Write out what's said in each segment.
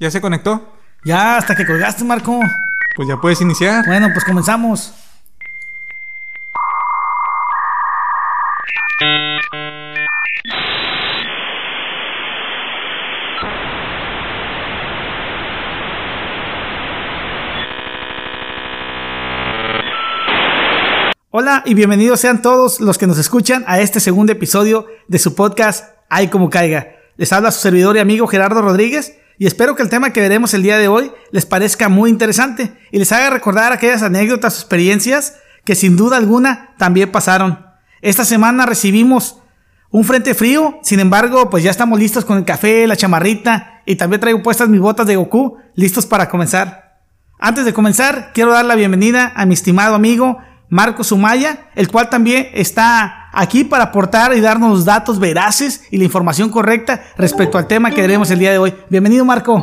¿Ya se conectó? Ya, hasta que colgaste, Marco. Pues ya puedes iniciar. Bueno, pues comenzamos. Hola y bienvenidos sean todos los que nos escuchan a este segundo episodio de su podcast Ay como caiga. Les habla su servidor y amigo Gerardo Rodríguez y espero que el tema que veremos el día de hoy les parezca muy interesante y les haga recordar aquellas anécdotas o experiencias que sin duda alguna también pasaron. Esta semana recibimos un frente frío, sin embargo, pues ya estamos listos con el café, la chamarrita y también traigo puestas mis botas de Goku, listos para comenzar. Antes de comenzar, quiero dar la bienvenida a mi estimado amigo Marco Sumaya, el cual también está aquí para aportar y darnos datos veraces y la información correcta respecto al tema que veremos el día de hoy. Bienvenido, Marco.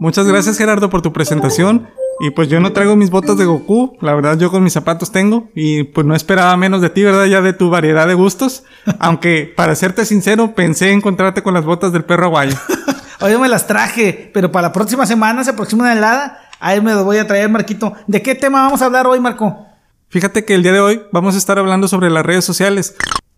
Muchas gracias, Gerardo, por tu presentación. Y pues yo no traigo mis botas de Goku, la verdad yo con mis zapatos tengo y pues no esperaba menos de ti, ¿verdad? Ya de tu variedad de gustos. Aunque para serte sincero, pensé encontrarte con las botas del perro aguayo. Hoy me las traje, pero para la próxima semana se aproxima una helada. Ahí me lo voy a traer, Marquito. ¿De qué tema vamos a hablar hoy, Marco? Fíjate que el día de hoy vamos a estar hablando sobre las redes sociales.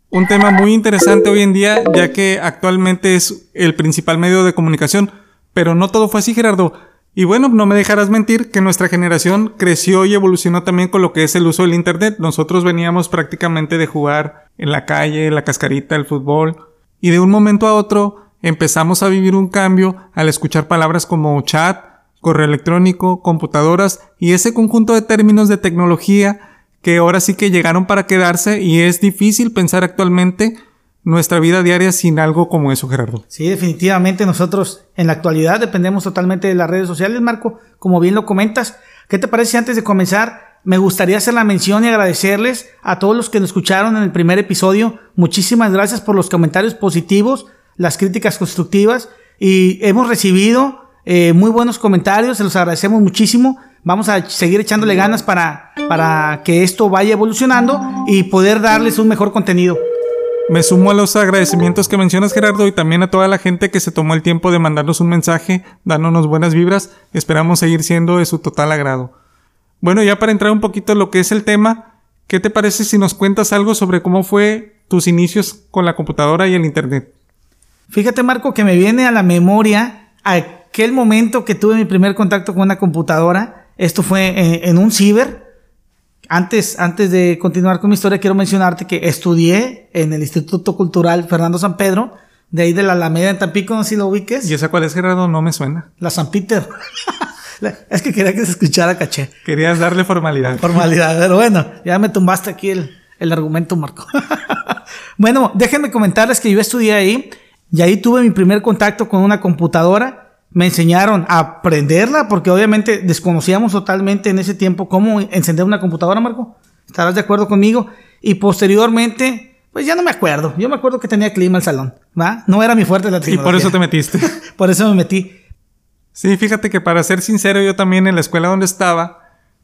Un tema muy interesante hoy en día, ya que actualmente es el principal medio de comunicación. Pero no todo fue así, Gerardo. Y bueno, no me dejarás mentir que nuestra generación creció y evolucionó también con lo que es el uso del Internet. Nosotros veníamos prácticamente de jugar en la calle, la cascarita, el fútbol. Y de un momento a otro empezamos a vivir un cambio al escuchar palabras como chat, correo electrónico, computadoras y ese conjunto de términos de tecnología que ahora sí que llegaron para quedarse y es difícil pensar actualmente nuestra vida diaria sin algo como eso, Gerardo. Sí, definitivamente nosotros en la actualidad dependemos totalmente de las redes sociales, Marco, como bien lo comentas. ¿Qué te parece antes de comenzar me gustaría hacer la mención y agradecerles a todos los que nos escucharon en el primer episodio? Muchísimas gracias por los comentarios positivos, las críticas constructivas y hemos recibido eh, muy buenos comentarios, se los agradecemos muchísimo. Vamos a seguir echándole ganas para, para que esto vaya evolucionando y poder darles un mejor contenido. Me sumo a los agradecimientos que mencionas Gerardo y también a toda la gente que se tomó el tiempo de mandarnos un mensaje, dándonos buenas vibras. Esperamos seguir siendo de su total agrado. Bueno, ya para entrar un poquito en lo que es el tema, ¿qué te parece si nos cuentas algo sobre cómo fue tus inicios con la computadora y el Internet? Fíjate Marco que me viene a la memoria aquel momento que tuve mi primer contacto con una computadora esto fue en, un ciber. Antes, antes de continuar con mi historia, quiero mencionarte que estudié en el Instituto Cultural Fernando San Pedro, de ahí de la Alameda en Tampico, no sé si lo ubiques. ¿Y esa cuál es, Gerardo? No me suena. La San Peter. es que quería que se escuchara caché. Querías darle formalidad. Formalidad, pero bueno, ya me tumbaste aquí el, el argumento, Marco. bueno, déjenme comentarles que yo estudié ahí y ahí tuve mi primer contacto con una computadora me enseñaron a aprenderla porque obviamente desconocíamos totalmente en ese tiempo cómo encender una computadora, Marco. ¿Estarás de acuerdo conmigo? Y posteriormente, pues ya no me acuerdo. Yo me acuerdo que tenía clima el salón, ¿va? No era mi fuerte la tecnología. Y por eso te metiste. por eso me metí. Sí, fíjate que para ser sincero, yo también en la escuela donde estaba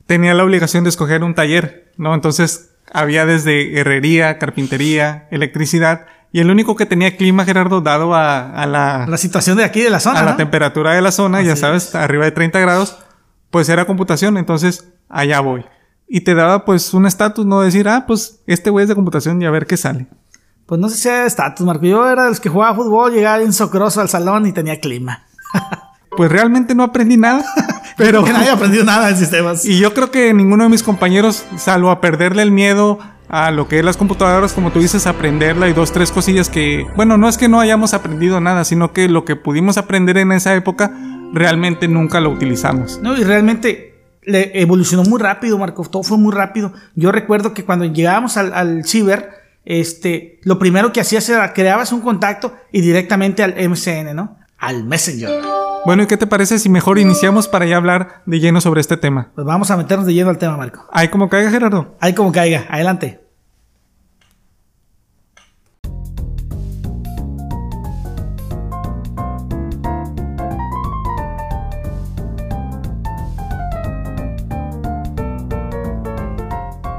tenía la obligación de escoger un taller, ¿no? Entonces había desde herrería, carpintería, electricidad y el único que tenía clima, Gerardo, dado a, la... La situación de aquí, de la zona. A la temperatura de la zona, ya sabes, arriba de 30 grados, pues era computación, entonces allá voy. Y te daba pues un estatus, no decir, ah, pues este güey es de computación y a ver qué sale. Pues no sé si era estatus, Marco. Yo era de los que jugaba fútbol, llegaba bien socroso al salón y tenía clima. pues realmente no aprendí nada. Pero... que nadie aprendido nada de sistemas. Y yo creo que ninguno de mis compañeros, salvo a perderle el miedo a lo que es las computadoras, como tú dices, aprenderla y dos, tres cosillas que, bueno, no es que no hayamos aprendido nada, sino que lo que pudimos aprender en esa época realmente nunca lo utilizamos. No, y realmente le evolucionó muy rápido, Marco, todo fue muy rápido. Yo recuerdo que cuando llegábamos al, al ciber, este, lo primero que hacías era creabas un contacto y directamente al MCN, ¿no? Al Messenger. Bueno, ¿y qué te parece si mejor iniciamos para ya hablar de lleno sobre este tema? Pues vamos a meternos de lleno al tema, Marco. Ahí como caiga, Gerardo. Ahí como caiga. Adelante.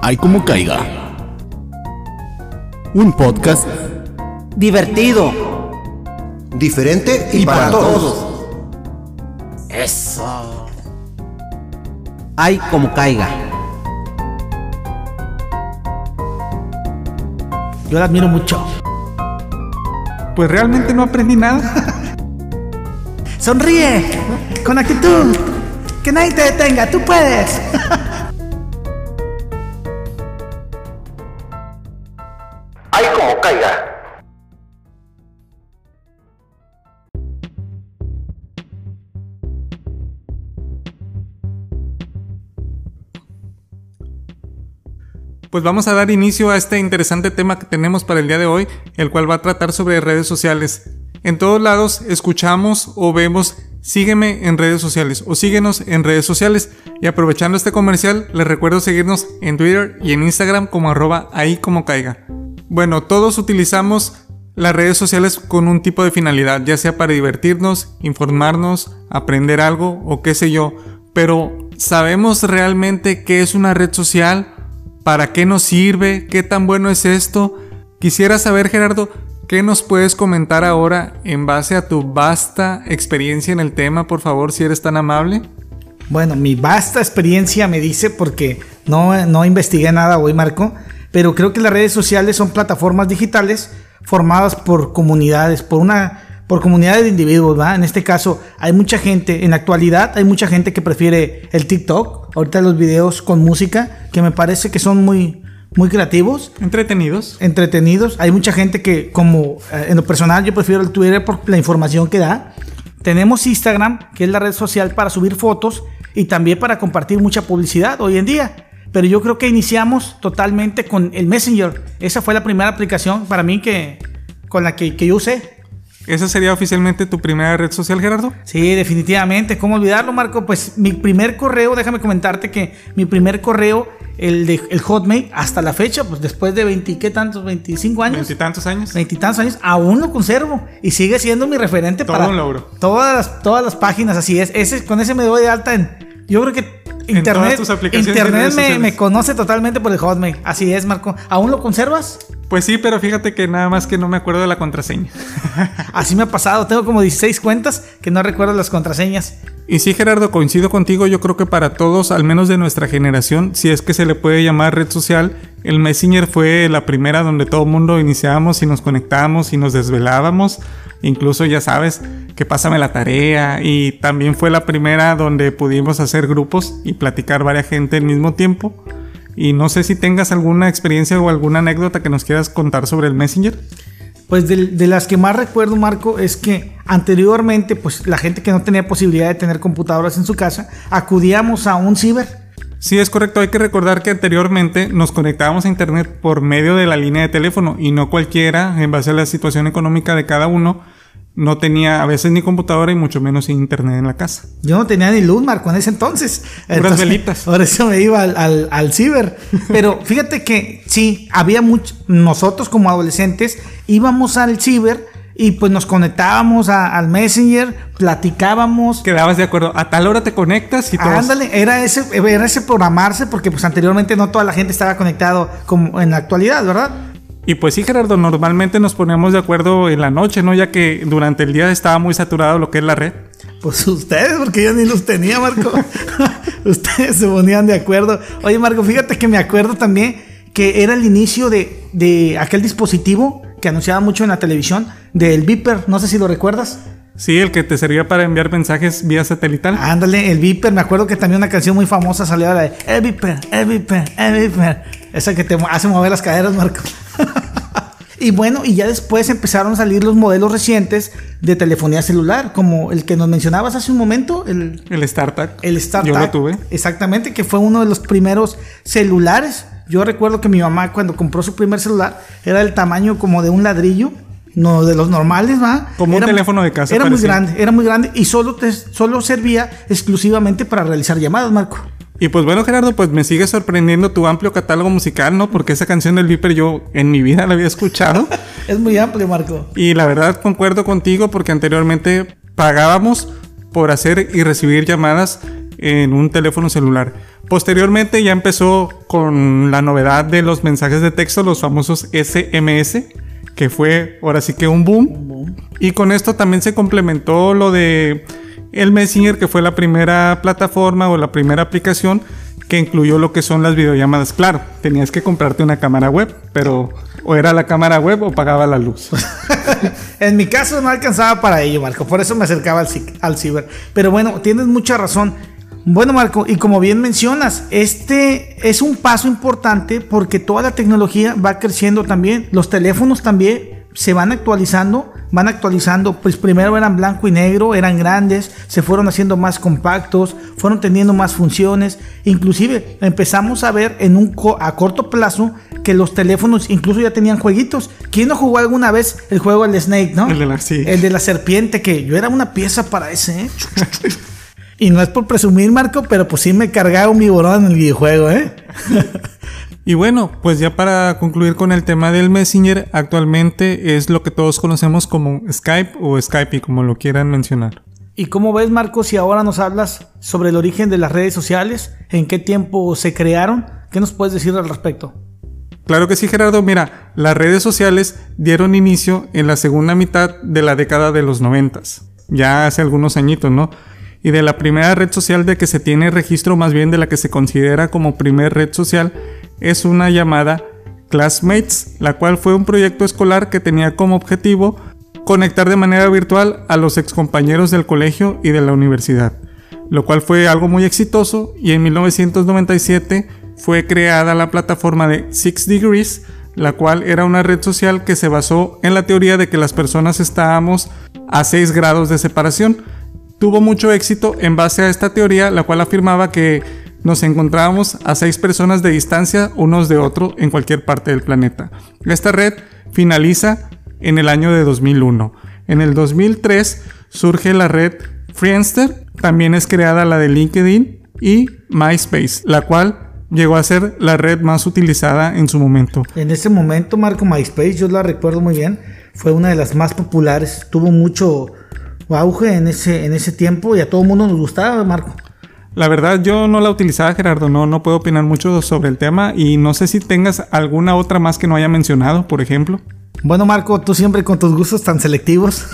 Ahí como caiga. Un podcast divertido, diferente y, para, todos. Eso. Ay, como caiga. Yo la admiro mucho. Pues realmente no aprendí nada. Sonríe, con actitud. Que nadie te detenga, tú puedes. Pues vamos a dar inicio a este interesante tema que tenemos para el día de hoy, el cual va a tratar sobre redes sociales. En todos lados escuchamos o vemos sígueme en redes sociales o síguenos en redes sociales. Y aprovechando este comercial, les recuerdo seguirnos en Twitter y en Instagram como arroba ahí como caiga. Bueno, todos utilizamos las redes sociales con un tipo de finalidad, ya sea para divertirnos, informarnos, aprender algo o qué sé yo. Pero ¿sabemos realmente qué es una red social? ¿Para qué nos sirve? ¿Qué tan bueno es esto? Quisiera saber, Gerardo, ¿qué nos puedes comentar ahora en base a tu vasta experiencia en el tema, por favor, si eres tan amable? Bueno, mi vasta experiencia me dice, porque no, no investigué nada hoy, Marco, pero creo que las redes sociales son plataformas digitales formadas por comunidades, por una por comunidades de individuos, ¿va? En este caso, hay mucha gente, en la actualidad hay mucha gente que prefiere el TikTok, ahorita los videos con música, que me parece que son muy, muy creativos, Entretenidos. entretenidos. Hay mucha gente que, como eh, en lo personal, yo prefiero el Twitter por la información que da. Tenemos Instagram, que es la red social para subir fotos y también para compartir mucha publicidad hoy en día. Pero yo creo que iniciamos totalmente con el Messenger. Esa fue la primera aplicación para mí que, con la que, que yo usé. ¿Esa sería oficialmente tu primera red social, Gerardo? Sí, definitivamente. ¿Cómo olvidarlo, Marco? Pues mi primer correo, déjame comentarte que mi primer correo, el de el Hotmail, hasta la fecha, pues después de 20, ¿qué tantos? 25 años. Veintitantos años. Veintitantos años, aún lo conservo y sigue siendo mi referente Todo para un logro. todas las, todas las páginas. Así es, ese, con ese me doy de alta en. Yo creo que En Internet, todas tus aplicaciones de internet me, me conoce totalmente por el Hotmail. Así es, Marco. ¿Aún lo conservas? Pues sí, pero fíjate que nada más que no me acuerdo de la contraseña. Así me ha pasado. Tengo como 16 cuentas que no recuerdo las contraseñas. Y sí, Gerardo, coincido contigo. Yo creo que para todos, al menos de nuestra generación, si es que se le puede llamar red social, el Messenger fue la primera donde todo el mundo iniciábamos y nos conectábamos y nos desvelábamos. Incluso ya sabes que pásame la tarea. Y también fue la primera donde pudimos hacer grupos y platicar varias gente al mismo tiempo. Y no sé si tengas alguna experiencia o alguna anécdota que nos quieras contar sobre el Messenger. Pues de, de las que más recuerdo, Marco, es que anteriormente, pues la gente que no tenía posibilidad de tener computadoras en su casa, acudíamos a un ciber. Sí, es correcto. Hay que recordar que anteriormente nos conectábamos a Internet por medio de la línea de teléfono y no cualquiera, en base a la situación económica de cada uno, no tenía a veces ni computadora y mucho menos Internet en la casa. Yo no tenía ni luz, Marco, en ese entonces. Entonces, velitas. Por eso me iba al, al, al ciber. Pero fíjate que sí, había mucho. Nosotros como adolescentes íbamos al ciber y pues nos conectábamos a- al Messenger, platicábamos. Quedabas de acuerdo, a tal hora te conectas y todos... Ándale, era ese, era ese programarse porque pues anteriormente no toda la gente estaba conectado como en la actualidad, ¿verdad? Y pues sí, Gerardo, normalmente nos poníamos de acuerdo en la noche, ¿no? Ya que durante el día estaba muy saturado lo que es la red. Pues ustedes, porque yo ni los tenía, Marco. ustedes se ponían de acuerdo. Oye, Marco, fíjate que me acuerdo también que era el inicio de, de aquel dispositivo que anunciaba mucho en la televisión, del Viper, no sé si lo recuerdas. Sí, el que te servía para enviar mensajes vía satelital. Ándale, el Viper, me acuerdo que también una canción muy famosa salió la de El Viper, El Viper, El Viper. Esa que te hace mover las caderas, Marco. y bueno, y ya después empezaron a salir los modelos recientes de telefonía celular, como el que nos mencionabas hace un momento, el, El StarTag. el StarTag. Yo lo tuve. Exactamente, que fue uno de los primeros celulares. Yo recuerdo que mi mamá cuando compró su primer celular era del tamaño como de un ladrillo, no de los normales, ¿va? Como un Era- teléfono de casa, Era muy grande, era muy grande y solo, te- solo servía exclusivamente para realizar llamadas, Marco. Y pues bueno, Gerardo, pues me sigue sorprendiendo tu amplio catálogo musical, ¿no? Porque esa canción del Viper yo en mi vida la había escuchado. Es muy amplio, Marco. y la verdad concuerdo contigo porque anteriormente pagábamos por hacer y recibir llamadas en un teléfono celular. Posteriormente ya empezó con la novedad de los mensajes de texto, los famosos SMS, que fue ahora sí que un boom. Y con esto también se complementó lo de el Messenger, que fue la primera plataforma o la primera aplicación que incluyó lo que son las videollamadas. Claro, tenías que comprarte una cámara web, pero o era la cámara web o pagaba la luz. en mi caso no alcanzaba para ello, Marco. Por eso me acercaba al, al ciber. Pero bueno, tienes mucha razón. Bueno, Marco, y como bien mencionas, este es un paso importante porque toda la tecnología va creciendo también. Los teléfonos también se van actualizando, van actualizando. Pues primero eran blanco y negro, eran grandes, se fueron haciendo más compactos, fueron teniendo más funciones. Inclusive empezamos a ver en un co- a corto plazo que los teléfonos incluso ya tenían jueguitos. ¿Quién no jugó alguna vez el juego El Snake, no? El de la- sí. El de la serpiente, que yo era una pieza para ese, ¿eh? Y no es por presumir, Marco, pero pues sí me cargaba un viborón en el videojuego, ¿eh? Y bueno, pues ya para concluir con el tema del Messenger, actualmente es lo que todos conocemos como Skype o Skype, como lo quieran mencionar. ¿Y cómo ves, Marco, si ahora nos hablas sobre el origen de las redes sociales? ¿En qué tiempo se crearon? ¿Qué nos puedes decir al respecto? Claro que sí, Gerardo. Mira, las redes sociales dieron inicio en la segunda mitad de la década de los noventas, ya hace algunos añitos, ¿no? Y de la primera red social de que se tiene registro, más bien de la que se considera como primer red social, es una llamada Classmates, la cual fue un proyecto escolar que tenía como objetivo conectar de manera virtual a los excompañeros del colegio y de la universidad, lo cual fue algo muy exitoso y en 1997 fue creada la plataforma de Six Degrees, la cual era una red social que se basó en la teoría de que las personas estábamos a 6 grados de separación. Tuvo mucho éxito en base a esta teoría, la cual afirmaba que nos encontrábamos a 6 personas de distancia unos de otro en cualquier parte del planeta. Esta red finaliza en el año de 2001. En el 2003 surge la red Friendster, también es creada la de LinkedIn y MySpace, la cual llegó a ser la red más utilizada en su momento. En ese momento, Marco, MySpace, yo la recuerdo muy bien, fue una de las más populares, tuvo mucho auge en ese, en ese tiempo y a todo el mundo nos gustaba, Marco. La verdad yo no la utilizaba Gerardo, no, no puedo opinar mucho sobre el tema y no sé si tengas alguna otra más que no haya mencionado, por ejemplo. Bueno, Marco, tú siempre con tus gustos tan selectivos.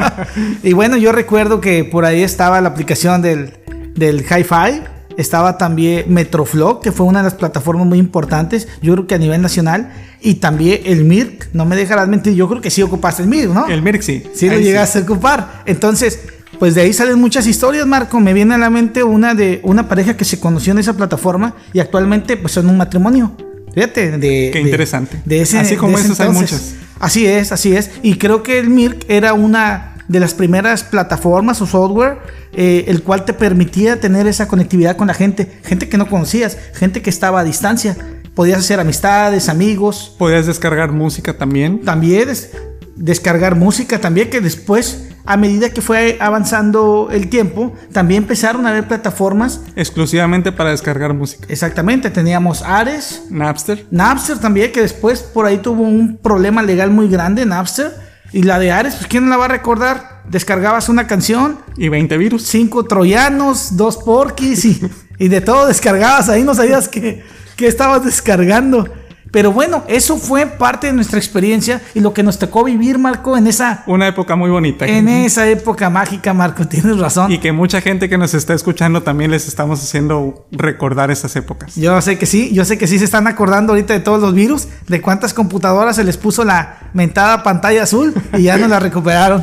y bueno, yo recuerdo que por ahí estaba la aplicación del, del Hi-Fi. Estaba también Metroflog, que fue una de las plataformas muy importantes, yo creo que a nivel nacional. Y también el Mirk, no me dejarás mentir, yo creo que sí ocupaste el Mirk, ¿no? El Mirk sí. Sí lo llegaste a ocupar. Entonces, pues de ahí salen muchas historias, Marco. Me viene a la mente una de una pareja que se conoció en esa plataforma y actualmente pues son un matrimonio. Fíjate, de... Qué interesante. De ese, Así como esas hay muchas. Así es, así es. Y creo que el Mirk era una de las primeras plataformas o software eh, el cual te permitía tener esa conectividad con la gente. Gente que no conocías, gente que estaba a distancia. Podías hacer amistades, amigos, Podías descargar música también. también des- descargar música también que después a medida que fue avanzando el tiempo también empezaron a haber plataformas Exclusivamente para descargar música. exactamente teníamos Ares Napster. Napster también que después por ahí tuvo un problema legal muy grande Napster y la de Ares pues quién la va a recordar descargabas una canción Y 20 virus. cinco troyanos dos porquis y, y de todo descargabas ahí no sabías que, que estabas descargando pero bueno eso fue parte de nuestra experiencia y lo que nos tocó vivir Marco en esa Una época muy bonita. en esa época mágica, Marco, tienes razón. Y que mucha gente que nos está escuchando también les estamos haciendo recordar esas épocas. Yo sé que sí, yo sé que sí se están acordando ahorita de todos los virus, de cuántas computadoras se les puso la mentada pantalla azul y ya no la recuperaron.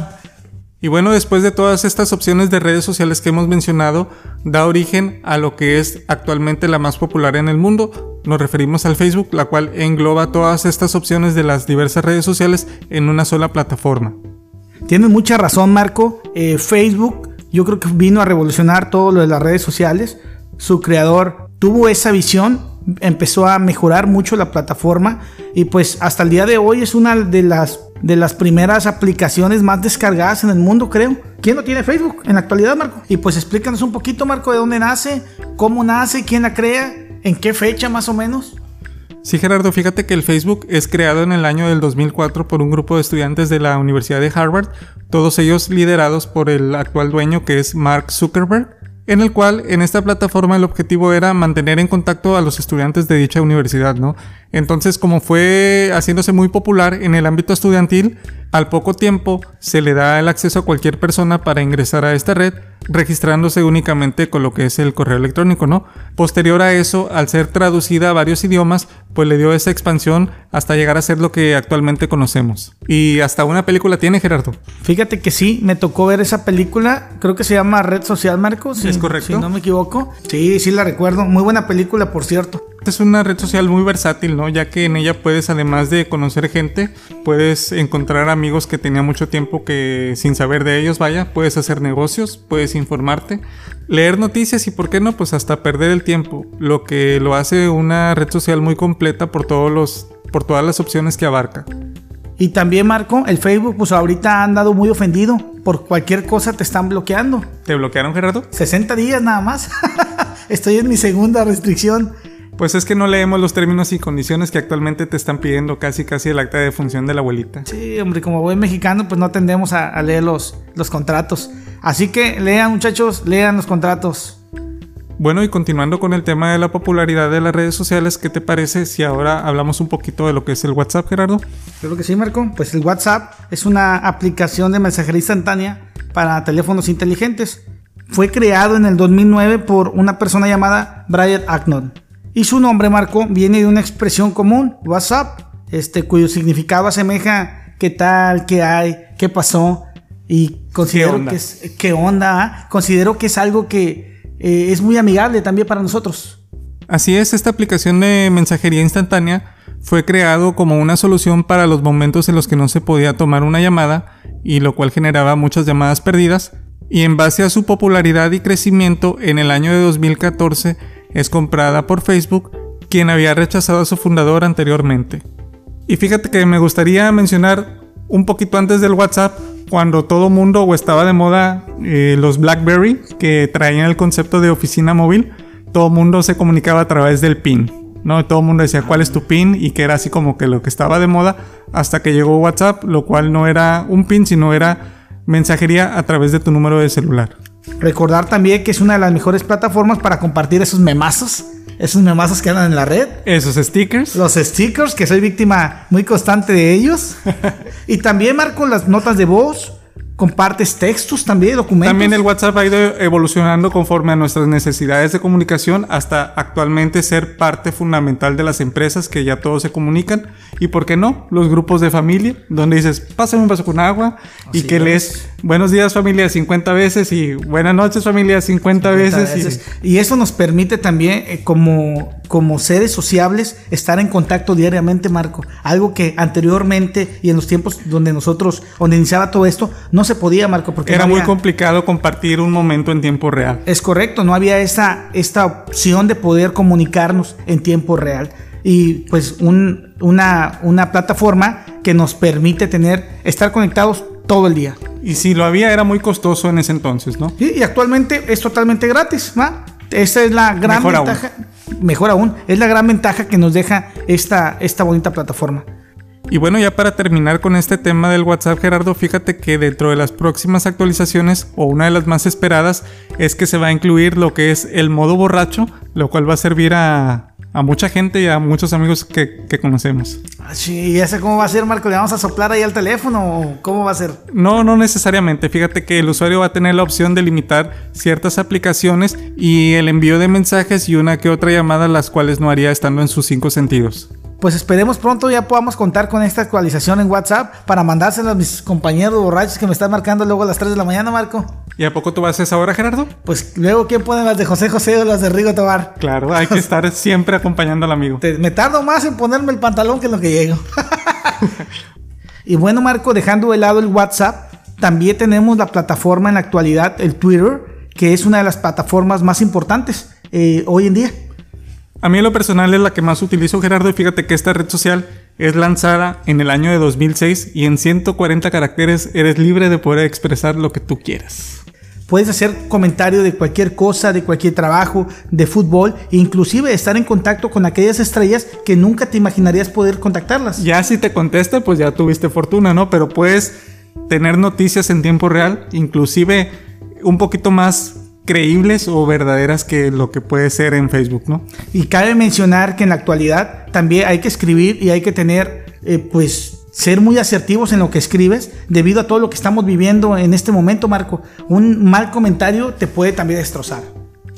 Y bueno, después de todas estas opciones de redes sociales que hemos mencionado, da origen a lo que es actualmente la más popular en el mundo. Nos referimos al Facebook, la cual engloba todas estas opciones de las diversas redes sociales en una sola plataforma. Tienes mucha razón, Marco. Eh, Facebook, yo creo que vino a revolucionar todo lo de las redes sociales. Su creador tuvo esa visión, empezó a mejorar mucho la plataforma y pues hasta el día de hoy es una de las de las primeras aplicaciones más descargadas en el mundo, creo. ¿Quién no tiene Facebook en la actualidad, Marco? Y pues explícanos un poquito, Marco, de dónde nace, cómo nace, quién la crea, en qué fecha más o menos. Sí, Gerardo, fíjate que el Facebook es creado en el año del 2004 por un grupo de estudiantes de la Universidad de Harvard, todos ellos liderados por el actual dueño que es Mark Zuckerberg, en el cual en esta plataforma el objetivo era mantener en contacto a los estudiantes de dicha universidad, ¿no? Entonces, como fue haciéndose muy popular en el ámbito estudiantil, al poco tiempo se le da el acceso a cualquier persona para ingresar a esta red, registrándose únicamente con lo que es el correo electrónico, ¿no? Posterior a eso, al ser traducida a varios idiomas, pues le dio esa expansión hasta llegar a ser lo que actualmente conocemos. Y hasta una película tiene, Gerardo. Fíjate que sí, me tocó ver esa película, creo que se llama Red Social, Marcos. Si, ¿Es correcto? Si no me equivoco. Sí, sí la recuerdo. Muy buena película, por cierto. Es una red social muy versátil, ¿no? Ya que en ella puedes, además de conocer gente, puedes encontrar amigos que tenía mucho tiempo que sin saber de ellos, vaya, puedes hacer negocios, puedes informarte, leer noticias y, ¿por qué no? Pues hasta perder el tiempo, lo que lo hace una red social muy completa por todos los, por todas las opciones que abarca. Y también, Marco, el Facebook, pues ahorita ha andado muy ofendido. Por cualquier cosa te están bloqueando. ¿Te bloquearon, Gerardo? 60 días nada más. Estoy en mi segunda restricción. Pues es que no leemos los términos y condiciones que actualmente te están pidiendo casi casi el acta de función de la abuelita. Sí, hombre, como buen mexicano, pues no tendemos a, a leer los, los contratos. Así que lean, muchachos, lean los contratos. Bueno, y continuando con el tema de la popularidad de las redes sociales, ¿qué te parece si ahora hablamos un poquito de lo que es el WhatsApp, Gerardo? Creo que sí, Marco. Pues el WhatsApp es una aplicación de mensajería instantánea para teléfonos inteligentes. Fue creado en el 2009 por una persona llamada Brian Acton. Y su nombre, Marco, viene de una expresión común, WhatsApp, este, cuyo significado asemeja qué tal, qué hay, qué pasó. Y considero onda? que es, qué onda, ah? considero que es algo que eh, es muy amigable también para nosotros. Así es, esta aplicación de mensajería instantánea fue creado como una solución para los momentos en los que no se podía tomar una llamada y lo cual generaba muchas llamadas perdidas. Y en base a su popularidad y crecimiento, en el año de 2014 es comprada por Facebook, quien había rechazado a su fundador anteriormente. Y fíjate que me gustaría mencionar un poquito antes del WhatsApp, cuando todo mundo o estaba de moda eh, los BlackBerry, que traían el concepto de oficina móvil, todo mundo se comunicaba a través del PIN. ¿no? Todo el mundo decía cuál es tu PIN y que era así como que lo que estaba de moda hasta que llegó WhatsApp, lo cual no era un PIN, sino era mensajería a través de tu número de celular. Recordar también que es una de las mejores plataformas para compartir esos memazos, esos memazos que andan en la red. Esos stickers. Los stickers, que soy víctima muy constante de ellos. y también marco las notas de voz. Compartes textos también, documentos. También el WhatsApp ha ido evolucionando conforme a nuestras necesidades de comunicación hasta actualmente ser parte fundamental de las empresas que ya todos se comunican. Y por qué no, los grupos de familia, donde dices, pásame un vaso con agua y que es. lees buenos días familia 50 veces y buenas noches familia 50, veces. y- veces. Y eso nos permite también, eh, como, como seres sociables, estar en contacto diariamente, Marco. Algo que anteriormente y en los tiempos donde nosotros, donde iniciaba todo esto, no se podía, Marco, porque era no muy había- complicado compartir un momento en tiempo real. Es correcto, no había esta, esta opción de poder comunicarnos en tiempo real. Y pues un- una, una plataforma que nos permite tener, estar conectados todo el día. Y si lo había era muy costoso en ese entonces, ¿no? Sí, y actualmente es totalmente gratis, ¿va? Esa es la gran Mejor aún. ventaja. Mejor aún, es la gran ventaja que nos deja esta, esta bonita plataforma. Y bueno, ya para terminar con este tema del WhatsApp, Gerardo, fíjate que dentro de las próximas actualizaciones, o una de las más esperadas, es que se va a incluir lo que es el modo borracho, lo cual va a servir a, a mucha gente y a muchos amigos que, que conocemos. Ah, Sí, ya sé cómo va a ser, Marco. ¿Le vamos a soplar ahí al teléfono o cómo va a ser? No, no necesariamente. Fíjate que el usuario va a tener la opción de limitar ciertas aplicaciones y el envío de mensajes y una que otra llamada, las cuales no haría estando en sus cinco sentidos. Pues esperemos pronto ya podamos contar con esta actualización en WhatsApp para mandársela a mis compañeros borrachos que me están marcando luego a las 3 de la mañana, Marco. ¿Y a poco tú vas a esa hora, Gerardo? Pues luego, ¿quién pone las de José José o las de Rigo Tobar? Claro, hay que estar siempre acompañando al amigo. Te- me tardo más en ponerme el pantalón que en lo que llego. y bueno, Marco, dejando de lado el WhatsApp, también tenemos la plataforma en la actualidad, el Twitter, que es una de las plataformas más importantes eh, hoy en día. A mí en lo personal es la que más utilizo, Gerardo, y fíjate que esta red social es lanzada en el año de 2006 y en 140 caracteres eres libre de poder expresar lo que tú quieras. Puedes hacer comentario de cualquier cosa, de cualquier trabajo, de fútbol, e inclusive estar en contacto con aquellas estrellas que nunca te imaginarías poder contactarlas. Ya si te contesta, pues ya tuviste fortuna, ¿no? Pero puedes tener noticias en tiempo real, inclusive un poquito más creíbles o verdaderas que lo que puede ser en Facebook, ¿no? Y cabe mencionar que en la actualidad también hay que escribir y hay que tener, eh, pues, ser muy asertivos en lo que escribes debido a todo lo que estamos viviendo en este momento, Marco. Un mal comentario te puede también destrozar.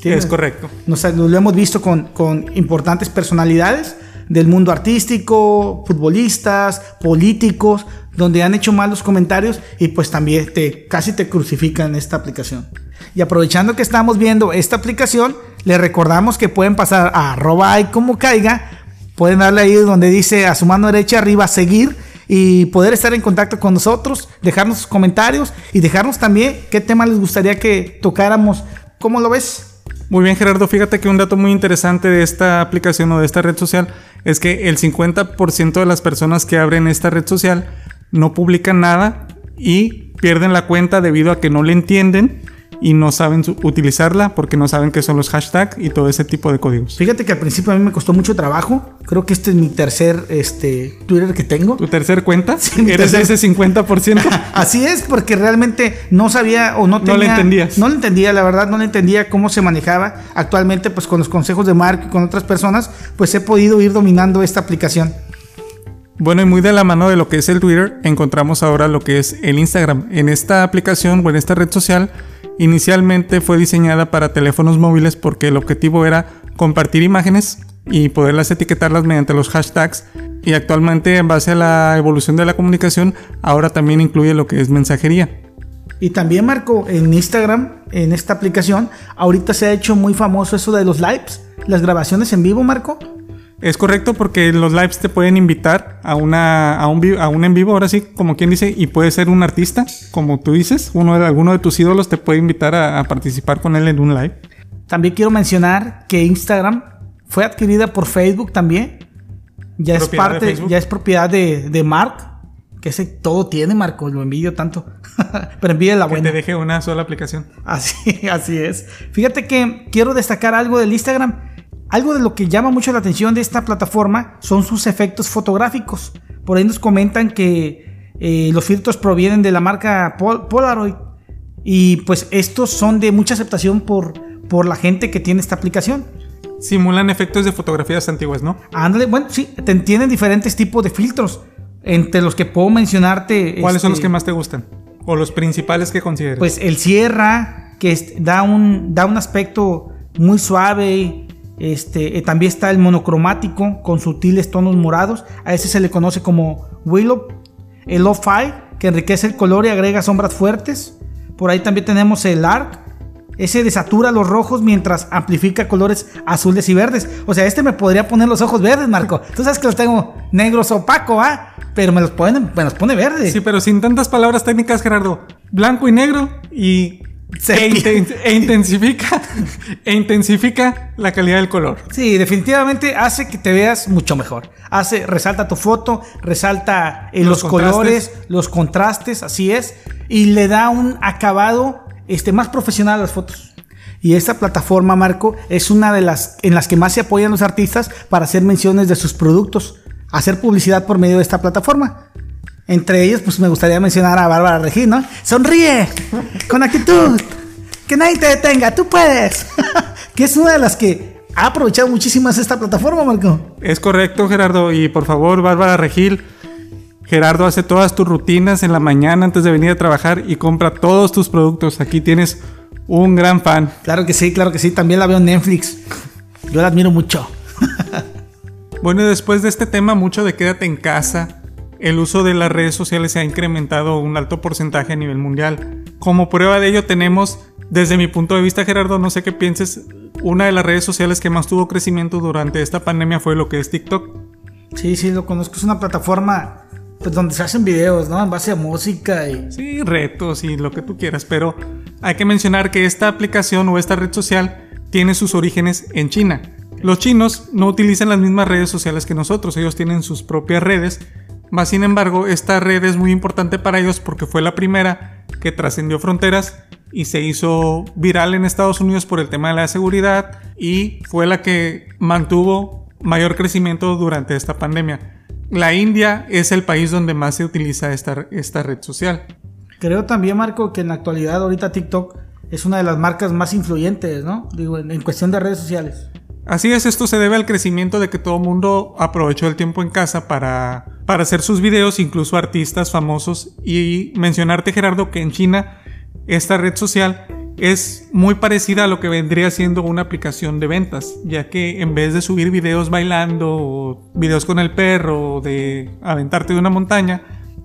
Es correcto. Nos, lo hemos visto con, con importantes personalidades del mundo artístico, futbolistas, políticos, donde han hecho malos comentarios y pues también te casi te crucifican esta aplicación. Y aprovechando que estamos viendo esta aplicación, les recordamos que pueden pasar a arroba y como caiga, pueden darle ahí donde dice a su mano derecha arriba seguir y poder estar en contacto con nosotros, dejarnos sus comentarios y dejarnos también qué tema les gustaría que tocáramos. ¿Cómo lo ves? Muy bien, Gerardo. Fíjate que un dato muy interesante de esta aplicación o de esta red social es que el 50% de las personas que abren esta red social no publican nada y pierden la cuenta debido a que no le entienden y no saben utilizarla porque no saben qué son los hashtags y todo ese tipo de códigos. Fíjate que al principio a mí me costó mucho trabajo. Creo que este es mi tercer este, Twitter que tengo. ¿Tu tercer cuenta? Sí, ¿Eres tercer- de ese 50%? Así es, porque realmente no sabía o no No tenía... le entendías. No le entendía, la verdad, no le entendía cómo se manejaba. Actualmente, pues con los consejos de Mark y con otras personas, pues he podido ir dominando esta aplicación. Bueno, y muy de la mano de lo que es el Twitter, encontramos ahora lo que es el Instagram. En esta aplicación o en esta red social, inicialmente fue diseñada para teléfonos móviles porque el objetivo era compartir imágenes y poderlas etiquetarlas mediante los hashtags. Y actualmente, en base a la evolución de la comunicación, ahora también incluye lo que es mensajería. Y también, Marco, en Instagram, en esta aplicación, ahorita se ha hecho muy famoso eso de los lives, las grabaciones en vivo, Marco. Es correcto porque los lives te pueden invitar a una a un, a un en vivo, ahora sí, como quien dice, y puede ser un artista, como tú dices, uno de alguno de tus ídolos te puede invitar a, a participar con él en un live. También quiero mencionar que Instagram fue adquirida por Facebook también. Ya es ¿Propiedad de parte, ya es propiedad de, de Mark. Que ese todo tiene, Marco. Lo envidio tanto. Pero envidia la Que buena. te deje una sola aplicación. Así, así es. Fíjate que quiero destacar algo del Instagram. Algo de lo que llama mucho la atención de esta plataforma son sus efectos fotográficos. Por ahí nos comentan que eh, los filtros provienen de la marca Pol- Polaroid. Y pues estos son de mucha aceptación por, por la gente que tiene esta aplicación. Simulan efectos de fotografías antiguas, ¿no? Ándale, bueno, sí, te tienen diferentes tipos de filtros. Entre los que puedo mencionarte. ¿Cuáles son los este, que más te gustan? O los principales que consideras. Pues el sierra, que da, un, da un aspecto muy suave. Este, eh, también está el monocromático con sutiles tonos morados. A ese se le conoce como Willow. El Lo-Fi, que enriquece el color y agrega sombras fuertes. Por ahí también tenemos el Arc. Ese desatura los rojos mientras amplifica colores azules y verdes. O sea, este me podría poner los ojos verdes, Marco. Tú sabes que los tengo negros opaco, ¿ah? Pero me los, ponen, me los pone verdes. sí, pero sin tantas palabras técnicas, Gerardo. Blanco y negro y e, inten- e intensifica e intensifica la calidad del color. Sí, definitivamente hace que te veas mucho mejor. Hace, resalta tu foto, resalta eh, los, Los colores, los contrastes, así es, y le da un acabado este, más profesional a las fotos. Y esta plataforma, Marco, es una de las en las que más se apoyan los artistas para hacer menciones de sus productos, hacer publicidad por medio de esta plataforma. Entre ellos, pues me gustaría mencionar a Bárbara Regil, ¿no? Sonríe, con actitud, que nadie te detenga, tú puedes. que es una de las que ha aprovechado muchísimo esta plataforma, Marco. Es correcto, Gerardo. Y por favor, Bárbara Regil. Gerardo hace todas tus rutinas en la mañana antes de venir a trabajar y compra todos tus productos. Aquí tienes un gran fan. Claro que sí, claro que sí, también la veo en Netflix. Yo la admiro mucho. Bueno, después de este tema, mucho de quédate en casa, el uso de las redes sociales se ha incrementado un alto porcentaje a nivel mundial. Como prueba de ello tenemos, desde mi punto de vista, Gerardo, no sé qué pienses, una de las redes sociales que más tuvo crecimiento durante esta pandemia fue lo que es TikTok. Sí, sí, lo conozco. Es una plataforma pues, donde se hacen videos, ¿no? En base a música y... Sí, retos y lo que tú quieras, pero hay que mencionar que esta aplicación o esta red social tiene sus orígenes en China. Los chinos no utilizan las mismas redes sociales que nosotros, ellos tienen sus propias redes. Más sin embargo, esta red es muy importante para ellos porque fue la primera que trascendió fronteras y se hizo viral en Estados Unidos por el tema de la seguridad y fue la que mantuvo mayor crecimiento durante esta pandemia. La India es el país donde más se utiliza esta, esta red social. Creo también, Marco, que en la actualidad ahorita TikTok es una de las marcas más influyentes, ¿no? Digo, en, en cuestión de redes sociales. Así es, esto se debe al crecimiento de que todo el mundo aprovechó el tiempo en casa para, para hacer sus videos, incluso artistas famosos. Y mencionarte, Gerardo, que en China esta red social es muy parecida a lo que vendría siendo una aplicación de ventas, ya que en vez de subir videos bailando o videos con el perro o de aventarte de una montaña,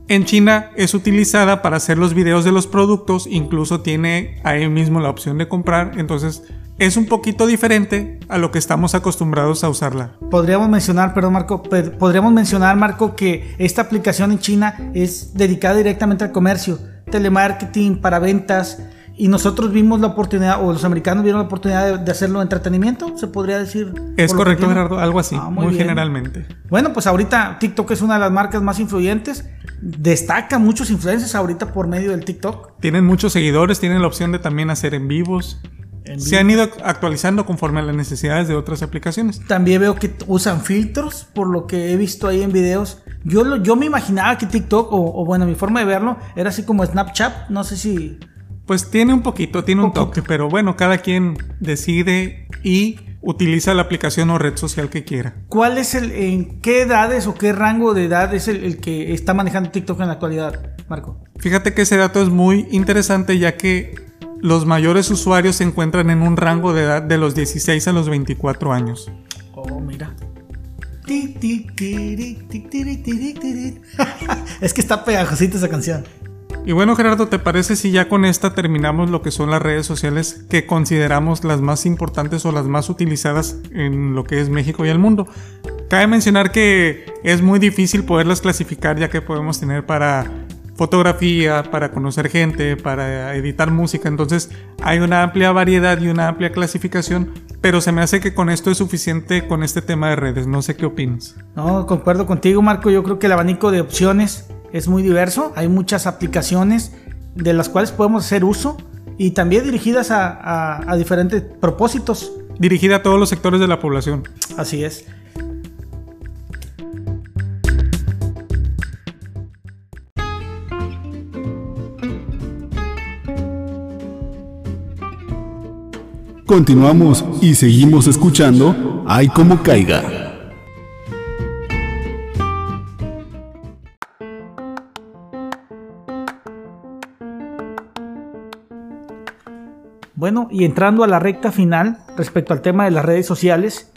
en China es utilizada para hacer los videos de los productos, incluso tiene ahí mismo la opción de comprar, entonces es un poquito diferente a lo que estamos acostumbrados a usarla. Podríamos mencionar, perdón Marco, podríamos mencionar Marco que esta aplicación en China es dedicada directamente al comercio, telemarketing, para ventas, y nosotros vimos la oportunidad, o los americanos vieron la oportunidad de, de hacerlo entretenimiento, se podría decir. Es correcto. Gerardo, algo así, Ah, muy, bien. generalmente. Bueno, pues ahorita TikTok es una de las marcas más influyentes, destaca muchos influencers ahorita por medio del TikTok. Tienen muchos seguidores, tienen la opción de también hacer en vivos. En Se han ido actualizando conforme a las necesidades de otras aplicaciones. También veo que usan filtros, por lo que he visto ahí en videos. Yo, lo- yo me imaginaba que TikTok, o, o bueno, mi forma de verlo, era así como Snapchat. No sé si. Pues tiene un poquito, tiene un toque, pero bueno, cada quien decide y utiliza la aplicación o red social que quiera. ¿Cuál es el. en qué edades o qué rango de edad es el, el que está manejando TikTok en la actualidad, Marco? Fíjate que ese dato es muy interesante ya que los mayores usuarios se encuentran en un rango de edad de los 16 a los 24 años. Oh, mira. Es que está pegajosita esa canción. Y bueno Gerardo, ¿te parece si ya con esta terminamos lo que son las redes sociales que consideramos las más importantes o las más utilizadas en lo que es México y el mundo? Cabe mencionar que es muy difícil poderlas clasificar ya que podemos tener para fotografía, para conocer gente, para editar música, entonces hay una amplia variedad y una amplia clasificación, pero se me hace que con esto es suficiente con este tema de redes, no sé qué opinas. No, concuerdo contigo, Marco. Yo creo que el abanico de opciones es muy diverso. Hay muchas aplicaciones de las cuales podemos hacer uso y también dirigidas a, a- a diferentes propósitos. Dirigida a todos los sectores de la población. Así es. Continuamos y seguimos escuchando Ay como caiga. Bueno, y entrando a la recta final respecto al tema de las redes sociales,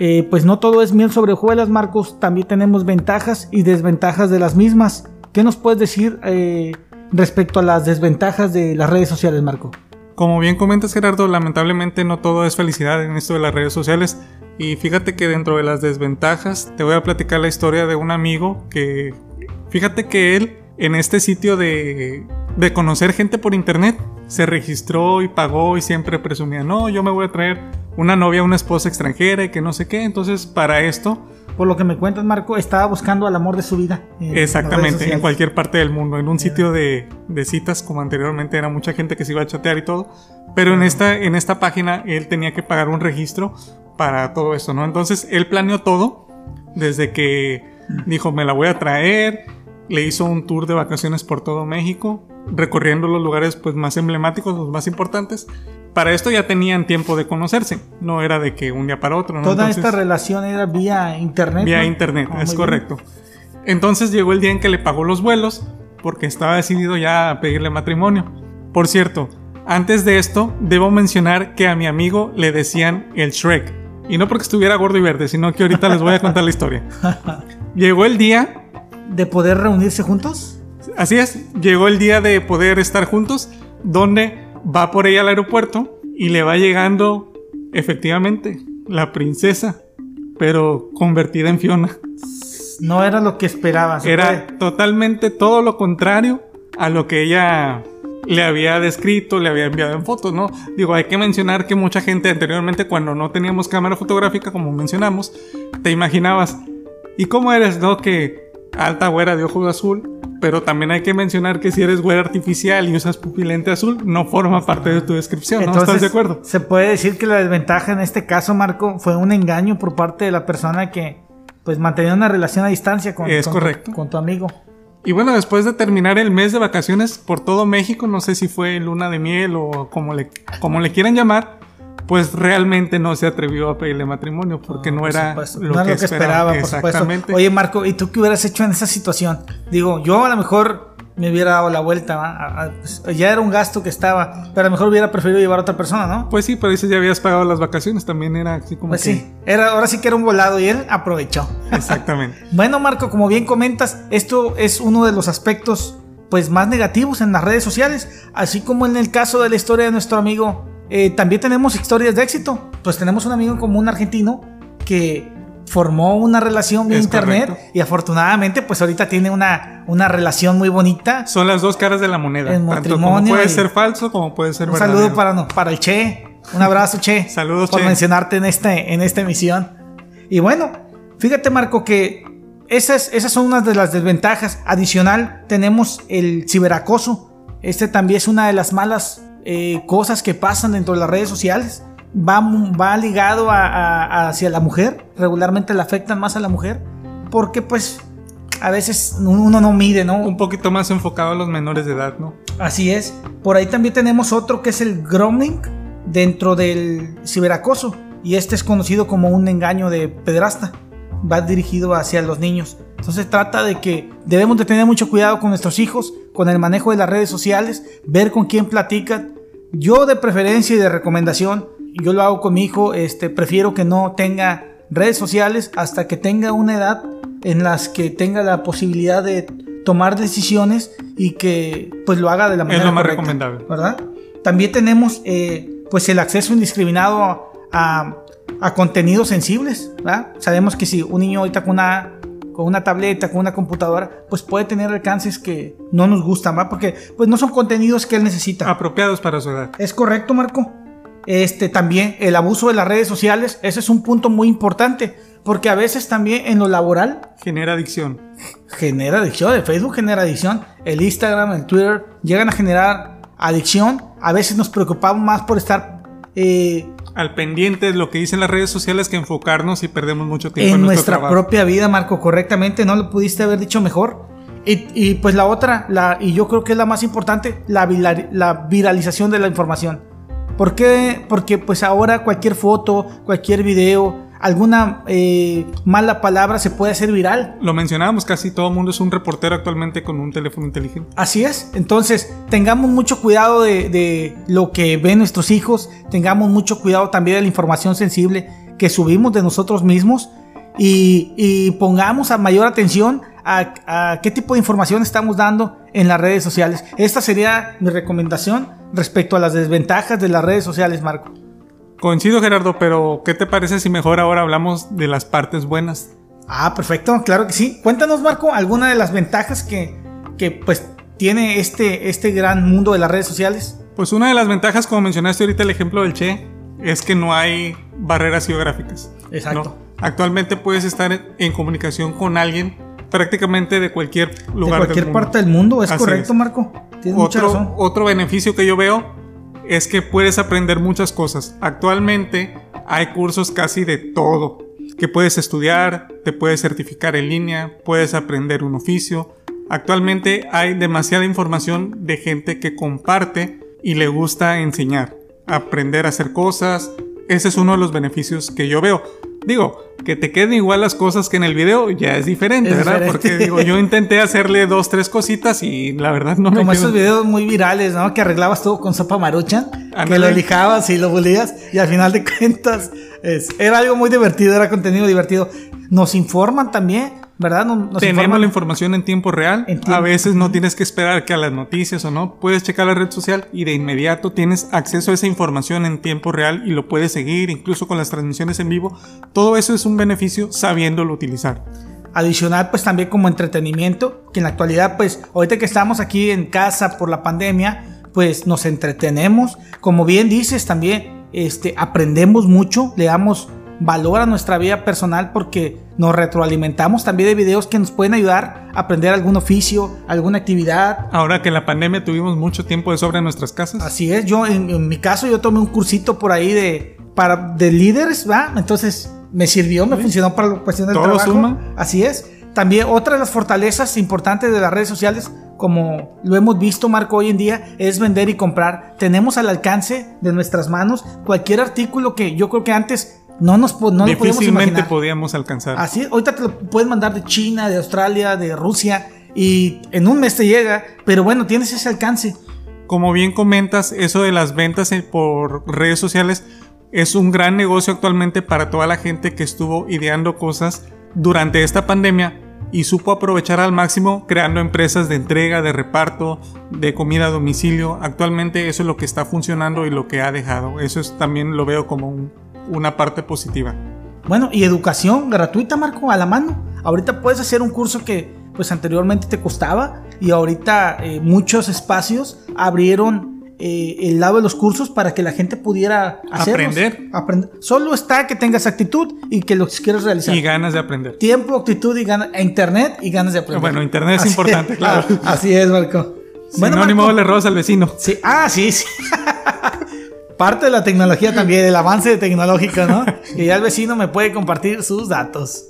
eh, pues no todo es miel sobre hojuelas, Marcos. También tenemos ventajas y desventajas de las mismas. ¿Qué nos puedes decir eh, respecto a las desventajas de las redes sociales, Marco? Como bien comentas Gerardo, lamentablemente no todo es felicidad en esto de las redes sociales. Y fíjate que dentro de las desventajas te voy a platicar la historia de un amigo que, fíjate que él en este sitio de, de conocer gente por internet se registró y pagó y siempre presumía, no, yo me voy a traer una novia, una esposa extranjera y que no sé qué. Entonces para esto, Por lo que me cuentas, Marco, estaba buscando al amor de su vida. en exactamente, en cualquier parte del mundo, en un sitio de, de citas como anteriormente era mucha gente que se iba a chatear y todo. Pero en esta, en esta página él tenía que pagar un registro para todo esto, ¿no? Entonces él planeó todo desde que dijo, me la voy a traer, le hizo un tour de vacaciones por todo México, recorriendo los lugares pues más emblemáticos, los más importantes. Para esto ya tenían tiempo de conocerse, no era de que un día para otro, ¿no? Toda Entonces- esta relación era vía internet. Vía ¿no? internet, Ah, es muy bien. correcto. Entonces llegó el día en que le pagó los vuelos porque estaba decidido ya a pedirle matrimonio. Por cierto, antes de esto, debo mencionar que a mi amigo le decían el Shrek. Y no porque estuviera gordo y verde, sino que ahorita les voy a contar la historia. Llegó el día, De poder reunirse juntos. así es, llegó el día de poder estar juntos, donde va por ella al aeropuerto y le va llegando, efectivamente, la princesa, pero convertida en Fiona. No era lo que esperaba. se Era puede- totalmente todo lo contrario a lo que ella le había descrito, le había enviado en fotos, ¿no? Digo, hay que mencionar que mucha gente anteriormente, cuando no teníamos cámara fotográfica, como mencionamos, te imaginabas, ¿y cómo eres, no? Que alta güera de ojos azul, pero también hay que mencionar que si eres güera artificial y usas pupilente azul, no forma parte de tu descripción, ¿no? ¿Estás de acuerdo? Se puede decir que la desventaja en este caso, Marco, fue un engaño por parte de la persona que pues mantenía una relación a distancia con, Es con- correcto. con tu amigo. Y bueno, después de terminar el mes de vacaciones por todo México, no sé si fue luna de miel o como le, como le quieran llamar, pues realmente no se atrevió a pedirle matrimonio porque no, Por era lo, no que era lo que esperaba, por supuesto. Exactamente. Oye, Marco, ¿y tú qué hubieras hecho en esa situación? Digo, yo a lo mejor me hubiera dado la vuelta, a- pues, ya era un gasto que estaba, pero a lo mejor hubiera preferido llevar a otra persona, ¿no? Pues sí, pero dices ya habías pagado las vacaciones, también era así como Pues que- sí, era, ahora sí que era un volado y él aprovechó. Exactamente. Bueno, Marco, como bien comentas, esto es uno de los aspectos pues más negativos en las redes sociales, así como en el caso de la historia de nuestro amigo, eh, también tenemos historias de éxito. Pues tenemos un amigo en común argentino que formó una relación vía Es internet correcto. y afortunadamente pues ahorita tiene una, una relación muy bonita. Son las dos caras de la moneda. El Tanto como matrimonio puede ser falso como puede ser Un verdadero. saludo para, no- para el Che, un abrazo Che. Saludos, por Che. mencionarte en, este, en esta emisión. Y bueno, fíjate Marco que esas, esas son unas de las desventajas. Adicional tenemos el ciberacoso. Este también es una de las malas eh, cosas que pasan dentro de las redes sociales. Va, va ligado a- a- a- hacia la mujer. Regularmente le afectan más a la mujer. Porque pues a veces uno no mide, ¿no? Un poquito más enfocado a los menores de edad, ¿no? Así es. Por ahí también tenemos otro que es el grooming dentro del ciberacoso. Y este es conocido como un engaño de pedrasta. Va dirigido hacia los niños. Entonces trata de que debemos de tener mucho cuidado con nuestros hijos, con el manejo de las redes sociales, ver con quién platican. Yo de preferencia y de recomendación, yo lo hago con mi hijo, este, prefiero que no tenga redes sociales hasta que tenga una edad en las que tenga la posibilidad de tomar decisiones y que pues lo haga de la manera lo más correcta, recomendable. ¿verdad? También tenemos eh, pues el acceso indiscriminado a, a- a contenidos sensibles, ¿verdad? Sabemos que si un niño ahorita con una con una tableta, con una computadora, pues puede tener alcances que no nos gustan, ¿va? Porque pues no son contenidos que él necesita. Apropiados para su edad. ¿Es correcto, Marco? Este también el abuso de las redes sociales, ese es un punto muy importante, porque a veces también en lo laboral Genera adicción. genera adicción, el Facebook genera adicción, el Instagram, el Twitter llegan a generar adicción, a veces nos preocupamos más por estar eh, Al pendiente de lo que dicen las redes sociales que enfocarnos y perdemos mucho tiempo en, nuestra trabajo. propia vida, Marco, correctamente, no lo pudiste haber dicho mejor. Y, y, pues la otra, la, y yo creo que es la más importante, la, la viralización de la información. ¿Por qué? Porque pues ahora cualquier foto, cualquier video, alguna eh, mala palabra se puede hacer viral. Lo mencionábamos, casi todo el mundo es un reportero actualmente con un teléfono inteligente. Así es. Entonces, tengamos mucho cuidado de, de lo que ven nuestros hijos. Tengamos mucho cuidado también de la información sensible que subimos de nosotros mismos. Y, y pongamos a mayor atención a, a qué tipo de información estamos dando en las redes sociales. Esta sería mi recomendación respecto a las desventajas de las redes sociales, Marco. Coincido, Gerardo, pero ¿qué te parece si mejor ahora hablamos de las partes buenas? Ah, perfecto, claro que sí. Cuéntanos, Marco, alguna de las ventajas que, que pues tiene este, este gran mundo de las redes sociales. Pues una de las ventajas, como mencionaste ahorita el ejemplo del Che, es que no hay barreras geográficas. Exacto. ¿no? Actualmente puedes estar en- comunicación con alguien prácticamente de cualquier lugar de cualquier del mundo. parte del mundo, ¿es Así correcto, es. Marco? Tienes mucha razón. Otro, otro beneficio que yo veo es que puedes aprender muchas cosas. Actualmente hay cursos casi de todo que puedes estudiar, te puedes certificar en línea, puedes aprender un oficio. Actualmente hay demasiada información de gente que comparte y le gusta enseñar, aprender a hacer cosas. Ese es uno de los beneficios que yo veo. Digo, que te queden igual las cosas que en el video ya es diferente, Es ¿verdad? diferente. Porque digo, yo intenté hacerle dos, tres cositas y la verdad no me Como esos videos muy virales, ¿no? Que arreglabas todo con sopa maruchan, que Ándale. lo lijabas y lo bulías y al final de cuentas es- era algo muy divertido, era contenido divertido. Nos informan también, ¿verdad? Nos, nos Tenemos informan- la información en tiempo real. En tiempo- A veces no tienes que esperar que a las noticias o no. Puedes checar la red social y de inmediato tienes acceso a esa información en tiempo real y lo puedes seguir, incluso con las transmisiones en vivo. Todo eso es un beneficio sabiéndolo utilizar. Adicional, pues también como entretenimiento, que en la actualidad, pues ahorita que estamos aquí en casa por la pandemia, pues nos entretenemos. Como bien dices, también este, aprendemos mucho, le damos valor a nuestra vida personal porque nos retroalimentamos también de videos que nos pueden ayudar a aprender algún oficio, alguna actividad. Ahora que la pandemia tuvimos mucho tiempo de sobra en nuestras casas. Así es, yo en, en mi caso yo tomé un cursito por ahí de, para, de líderes, ¿va? Entonces me sirvió, me funcionó para la cuestión del Todo trabajo. suma. Así es. también otra de las fortalezas importantes de las redes sociales, como lo hemos visto, Marco, hoy en día, es vender y comprar. Tenemos al alcance de nuestras manos cualquier artículo que yo creo que antes no nos no Difícilmente imaginar. podíamos alcanzar. Así, ahorita te lo puedes mandar de China, de Australia, de Rusia y en un mes te llega, pero bueno, tienes ese alcance. Como bien comentas, eso de las ventas en- por redes sociales es un gran negocio actualmente para toda la gente que estuvo ideando cosas durante esta pandemia y supo aprovechar al máximo creando empresas de entrega, de reparto, de comida a domicilio. Actualmente eso es lo que está funcionando y lo que ha dejado. Eso es, también lo veo como un- una parte positiva. Bueno, y educación gratuita, Marco, a la mano. Ahorita puedes hacer un curso que pues anteriormente te costaba y ahorita eh, muchos espacios abrieron eh, el lado de los cursos para que la gente pudiera hacerlos. Aprender. Aprender. Solo está que tengas actitud y que lo quieras realizar. Y ganas de aprender. Tiempo, actitud y ganas, e internet y ganas de aprender. Bueno, internet es Así importante, claro. Así es, Marco. Sinónimo Marco, le robas al vecino. Sí, ah, sí, sí. Parte de la tecnología también, el avance tecnológico, ¿no? que ya el vecino me puede compartir sus datos.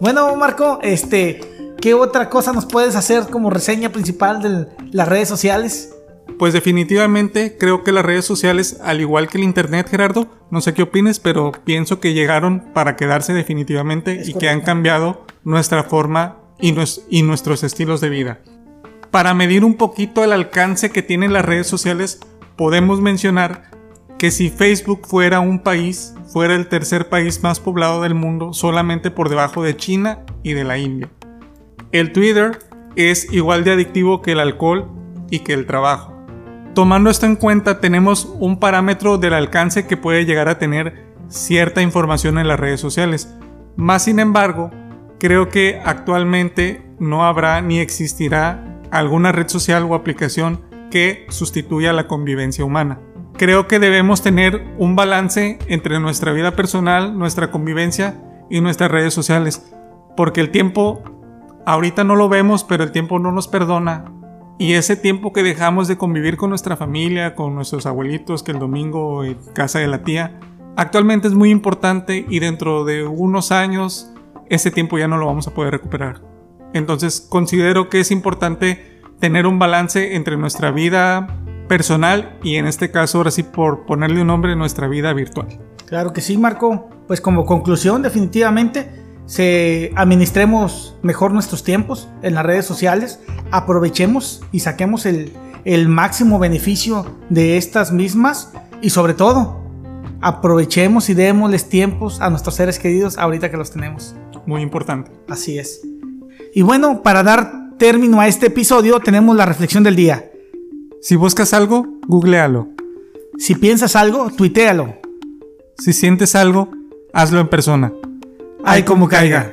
Bueno, Marco, este, ¿qué otra cosa nos puedes hacer como reseña principal de las redes sociales? Pues definitivamente creo que las redes sociales, al igual que el Internet, Gerardo, no sé qué opines, pero pienso que llegaron para quedarse definitivamente y que han cambiado nuestra forma y, y nuestros estilos de vida. Para medir un poquito el alcance que tienen las redes sociales, podemos mencionar que si Facebook fuera un país, fuera el tercer país más poblado del mundo, solamente por debajo de China y de la India. El Twitter es igual de adictivo que el alcohol y que el trabajo. Tomando esto en cuenta, tenemos un parámetro del alcance que puede llegar a tener cierta información en las redes sociales. Más sin embargo, creo que actualmente no habrá ni existirá alguna red social o aplicación que sustituya la convivencia humana. Creo que debemos tener un balance entre nuestra vida personal, nuestra convivencia y nuestras redes sociales, porque el tiempo ahorita no lo vemos, pero el tiempo no nos perdona. Y ese tiempo que dejamos de convivir con nuestra familia, con nuestros abuelitos, que el domingo en casa de la tía, actualmente es muy importante y dentro de unos años ese tiempo ya no lo vamos a poder recuperar. Entonces considero que es importante tener un balance entre nuestra vida personal y en este caso ahora sí por ponerle un nombre nuestra vida virtual. Claro que sí, Marco. Pues como conclusión, definitivamente, se administremos mejor nuestros tiempos en las redes sociales, aprovechemos y saquemos el, el máximo beneficio de estas mismas y sobre todo, aprovechemos y démosles tiempos a nuestros seres queridos ahorita que los tenemos. Muy importante. Así es. Y bueno, para dar término a este episodio, tenemos la reflexión del día. Si buscas algo, googlealo. Si piensas algo, tuitealo. Si sientes algo, hazlo en persona. Ay, como caiga.